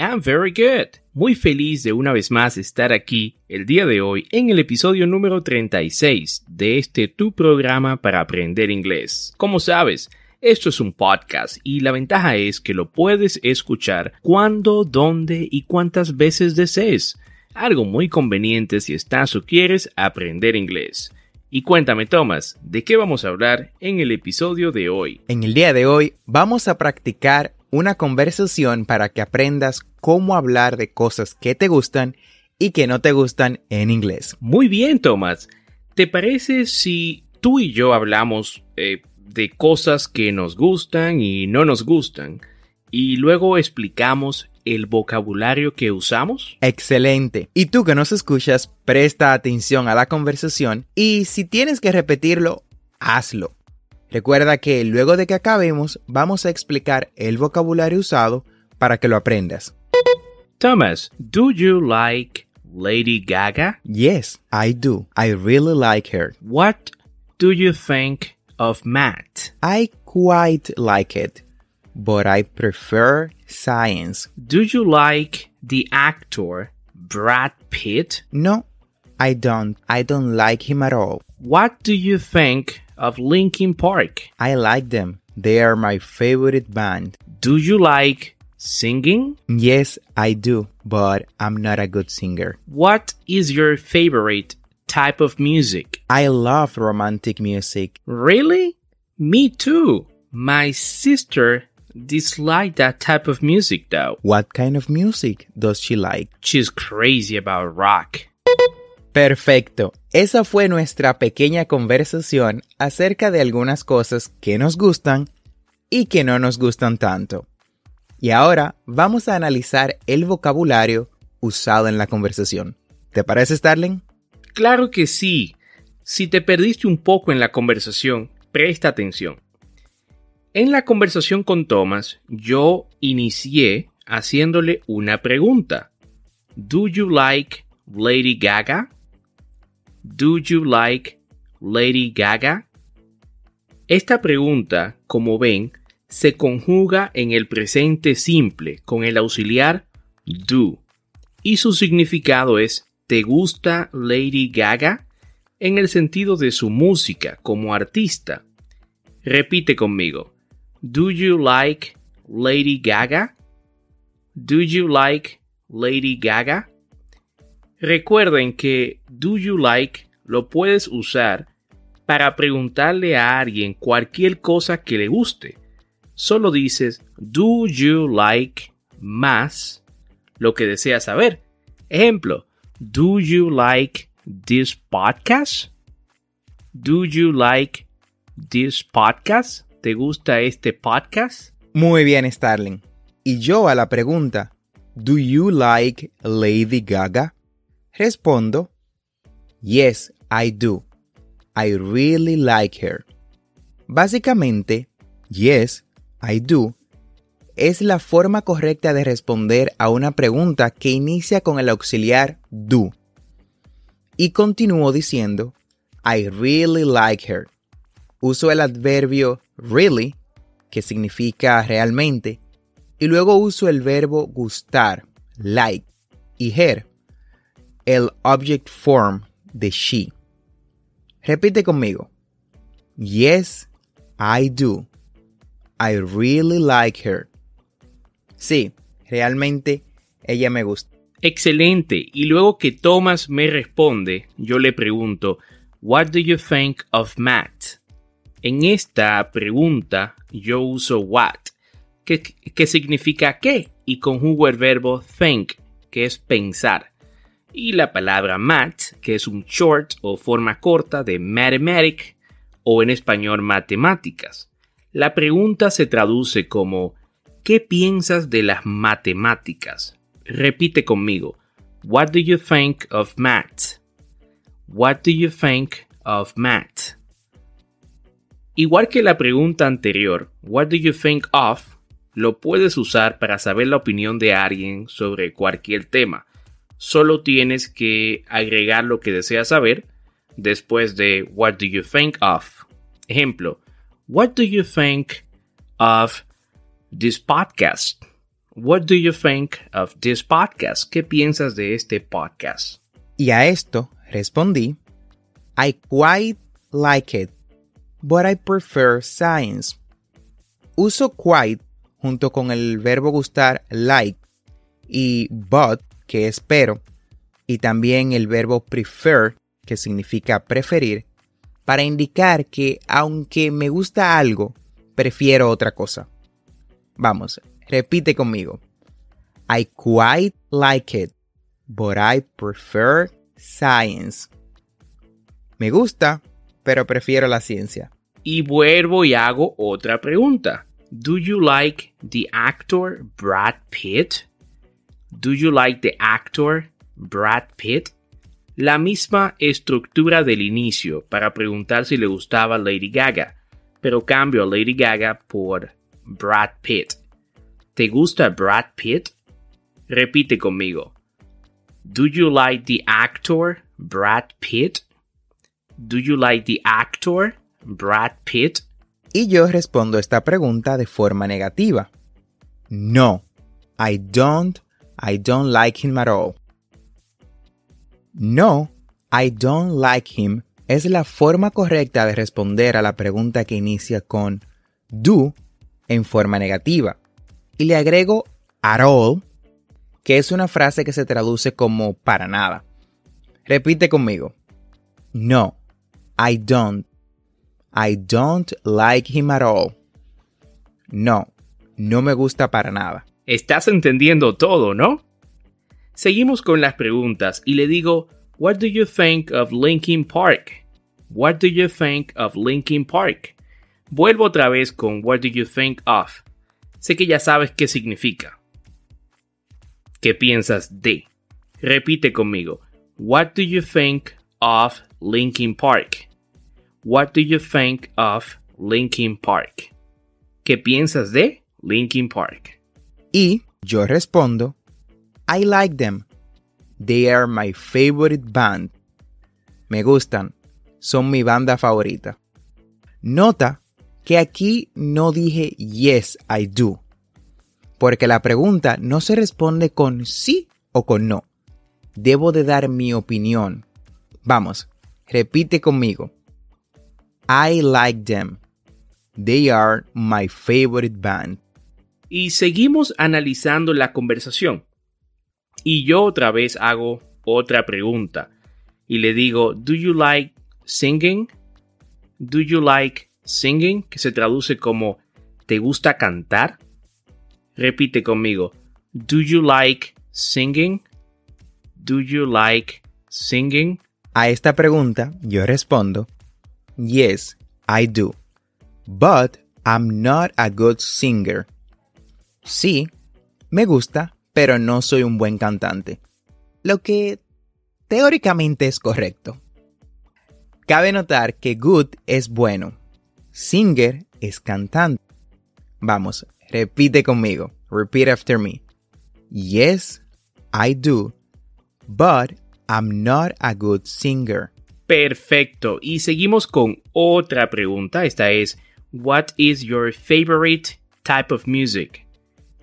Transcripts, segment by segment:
I'm very good. Muy feliz de una vez más estar aquí el día de hoy en el episodio número 36 de este tu programa para aprender inglés. Como sabes, esto es un podcast y la ventaja es que lo puedes escuchar cuando, dónde y cuántas veces desees. Algo muy conveniente si estás o quieres aprender inglés. Y cuéntame, Thomas, ¿de qué vamos a hablar en el episodio de hoy? En el día de hoy vamos a practicar una conversación para que aprendas cómo hablar de cosas que te gustan y que no te gustan en inglés. Muy bien, Thomas. ¿Te parece si tú y yo hablamos eh, de cosas que nos gustan y no nos gustan y luego explicamos el vocabulario que usamos? Excelente. Y tú que nos escuchas, presta atención a la conversación y si tienes que repetirlo, hazlo. Recuerda que luego de que acabemos vamos a explicar el vocabulario usado para que lo aprendas. Thomas, do you like Lady Gaga? Yes, I do. I really like her. What do you think of Matt? I quite like it, but I prefer science. Do you like the actor Brad Pitt? No, I don't. I don't like him at all. What do you think of Linkin Park? I like them. They are my favorite band. Do you like singing? Yes, I do, but I'm not a good singer. What is your favorite type of music? I love romantic music. Really? Me too. My sister dislikes that type of music though. What kind of music does she like? She's crazy about rock. Perfecto. Esa fue nuestra pequeña conversación acerca de algunas cosas que nos gustan y que no nos gustan tanto. Y ahora vamos a analizar el vocabulario usado en la conversación. ¿Te parece, Starling? Claro que sí. Si te perdiste un poco en la conversación, presta atención. En la conversación con Thomas, yo inicié haciéndole una pregunta. ¿Do you like Lady Gaga? Do you like Lady Gaga? Esta pregunta, como ven, se conjuga en el presente simple con el auxiliar do y su significado es ¿te gusta Lady Gaga? en el sentido de su música como artista. Repite conmigo. Do you like Lady Gaga? Do you like Lady Gaga? Recuerden que do you like lo puedes usar para preguntarle a alguien cualquier cosa que le guste. Solo dices do you like más lo que deseas saber. Ejemplo, do you like this podcast? Do you like this podcast? ¿Te gusta este podcast? Muy bien, Starling. Y yo a la pregunta, ¿Do you like Lady Gaga? Respondo, Yes, I do. I really like her. Básicamente, yes, I do es la forma correcta de responder a una pregunta que inicia con el auxiliar do. Y continúo diciendo, I really like her. uso el adverbio really, que significa realmente, y luego uso el verbo gustar, like, y her, el object form de she. Repite conmigo. Yes, I do. I really like her. Sí, realmente ella me gusta. Excelente. Y luego que Thomas me responde, yo le pregunto, What do you think of Matt? En esta pregunta yo uso what, que, que significa qué, y conjugo el verbo think, que es pensar. Y la palabra Matt, que es un short o forma corta de mathematic, o en español matemáticas. La pregunta se traduce como ¿Qué piensas de las matemáticas? Repite conmigo. What do you think of math? What do you think of math? Igual que la pregunta anterior, What do you think of? lo puedes usar para saber la opinión de alguien sobre cualquier tema. Solo tienes que agregar lo que deseas saber después de What do you think of? Ejemplo, What do you think of this podcast? What do you think of this podcast? ¿Qué piensas de este podcast? Y a esto respondí, I quite like it, but I prefer science. Uso quite junto con el verbo gustar like y but, que es pero, y también el verbo prefer, que significa preferir, para indicar que aunque me gusta algo, prefiero otra cosa. Vamos, repite conmigo. I quite like it, but I prefer science. Me gusta, pero prefiero la ciencia. Y vuelvo y hago otra pregunta. Do you like the actor Brad Pitt? Do you like the actor Brad Pitt? La misma estructura del inicio para preguntar si le gustaba Lady Gaga, pero cambio a Lady Gaga por Brad Pitt. ¿Te gusta Brad Pitt? Repite conmigo. Do you like the actor Brad Pitt? Do you like the actor Brad Pitt? Y yo respondo esta pregunta de forma negativa. No, I don't, I don't like him at all. No, I don't like him es la forma correcta de responder a la pregunta que inicia con do en forma negativa. Y le agrego at all, que es una frase que se traduce como para nada. Repite conmigo. No, I don't. I don't like him at all. No, no me gusta para nada. Estás entendiendo todo, ¿no? Seguimos con las preguntas y le digo, What do you think of Linkin Park? What do you think of Linkin Park? Vuelvo otra vez con What do you think of? Sé que ya sabes qué significa. ¿Qué piensas de? Repite conmigo. What do you think of Linkin Park? What do you think of Linkin Park? ¿Qué piensas de Linkin Park? Y yo respondo, I like them. They are my favorite band. Me gustan. Son mi banda favorita. Nota que aquí no dije yes, I do. Porque la pregunta no se responde con sí o con no. Debo de dar mi opinión. Vamos, repite conmigo. I like them. They are my favorite band. Y seguimos analizando la conversación. Y yo otra vez hago otra pregunta. Y le digo, ¿Do you like singing? ¿Do you like singing? Que se traduce como ¿Te gusta cantar? Repite conmigo. ¿Do you like singing? ¿Do you like singing? A esta pregunta yo respondo, Yes, I do. But I'm not a good singer. Sí, me gusta, pero no soy un buen cantante. Lo que teóricamente es correcto. Cabe notar que good es bueno. Singer es cantante. Vamos, repite conmigo. Repeat after me. Yes, I do. But I'm not a good singer. Perfecto. Y seguimos con otra pregunta. Esta es, What is your favorite type of music?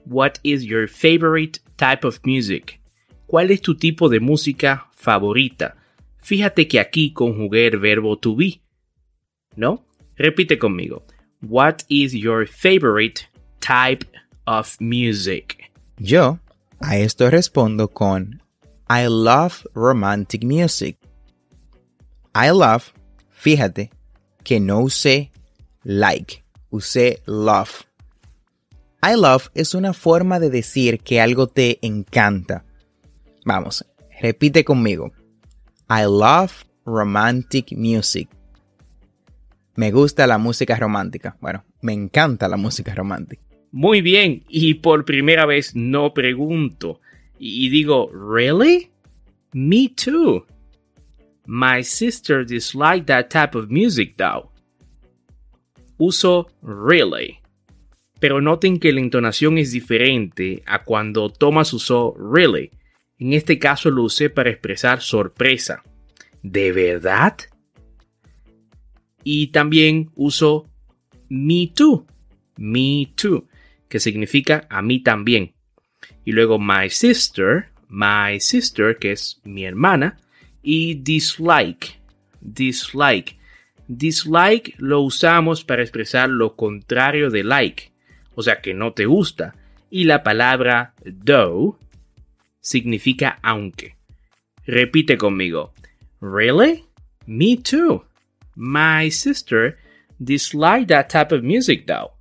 What is your favorite type of music? ¿Cuál es tu tipo de música favorita? Fíjate que aquí conjugué el verbo to be. ¿No? Repite conmigo. What is your favorite type of music? Yo a esto respondo con I love romantic music. I love, fíjate que no usé like, usé love. I love es una forma de decir que algo te encanta. Vamos, repite conmigo. I love romantic music. Me gusta la música romántica. Bueno, me encanta la música romántica. Muy bien, y por primera vez no pregunto. Y digo, ¿really? Me too. My sister disliked that type of music though. Uso really. Pero noten que la entonación es diferente a cuando Thomas usó really. En este caso lo usé para expresar sorpresa. ¿De verdad? Y también uso me too. Me too. Que significa a mí también. Y luego my sister. My sister, que es mi hermana y dislike. Dislike. Dislike lo usamos para expresar lo contrario de like, o sea que no te gusta. Y la palabra though significa aunque. Repite conmigo. Really? Me too. My sister disliked that type of music though.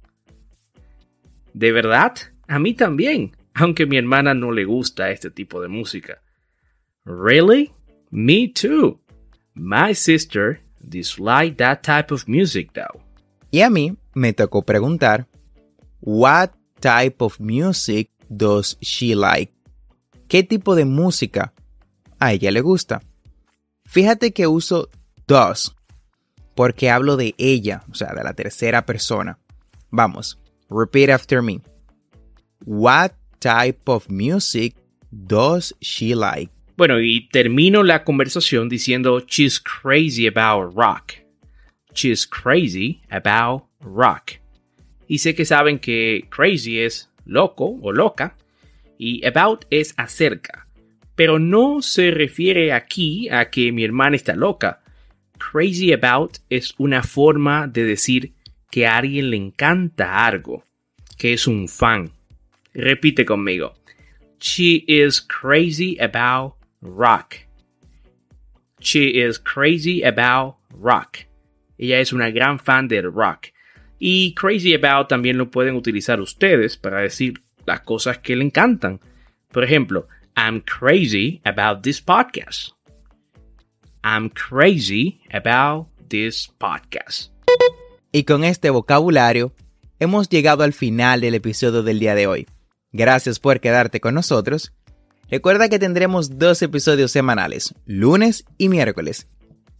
¿De verdad? A mí también, aunque mi hermana no le gusta este tipo de música. Really? Me too. My sister disliked that type of music though. Y a mí me tocó preguntar, What type of music does she like? ¿Qué tipo de música a ella le gusta? Fíjate que uso does porque hablo de ella, o sea, de la tercera persona. Vamos, repeat after me. What type of music does she like? Bueno, y termino la conversación diciendo she's crazy about rock. She's crazy about rock. Y sé que saben que crazy es loco o loca y about es acerca. Pero no se refiere aquí a que mi hermana está loca. Crazy about es una forma de decir que a alguien le encanta algo, que es un fan. Repite conmigo. She is crazy about rock. She is crazy about rock. Ella es una gran fan del rock. Y crazy about también lo pueden utilizar ustedes para decir las cosas que le encantan. Por ejemplo, I'm crazy about this podcast. I'm crazy about this podcast. Y con este vocabulario, hemos llegado al final del episodio del día de hoy. Gracias por quedarte con nosotros Recuerda que tendremos dos episodios semanales, lunes y miércoles.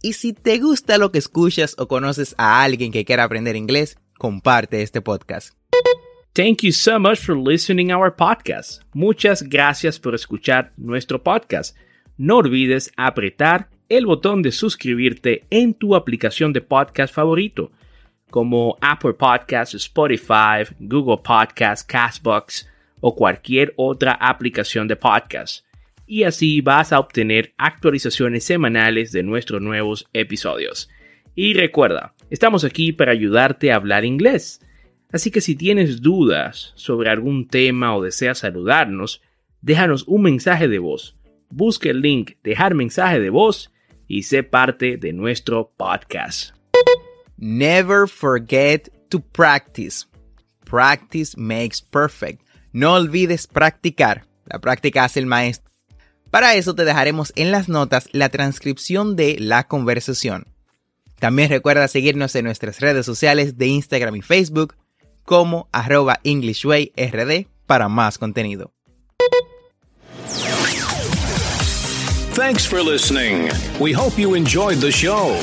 Y si te gusta lo que escuchas o conoces a alguien que quiera aprender inglés, comparte este podcast. Thank you so much for listening our podcast. Muchas gracias por escuchar nuestro podcast. No olvides apretar el botón de suscribirte en tu aplicación de podcast favorito, como Apple Podcasts, Spotify, Google Podcasts, Castbox, o cualquier otra aplicación de podcast. Y así vas a obtener actualizaciones semanales de nuestros nuevos episodios. Y recuerda, estamos aquí para ayudarte a hablar inglés. Así que si tienes dudas sobre algún tema o deseas saludarnos, déjanos un mensaje de voz. Busca el link Dejar mensaje de voz y sé parte de nuestro podcast. Never forget to practice. Practice makes perfect. No olvides practicar. La práctica hace el maestro. Para eso te dejaremos en las notas la transcripción de la conversación. También recuerda seguirnos en nuestras redes sociales de Instagram y Facebook como arroba EnglishWayRD para más contenido. Thanks for listening. We hope you enjoyed the show.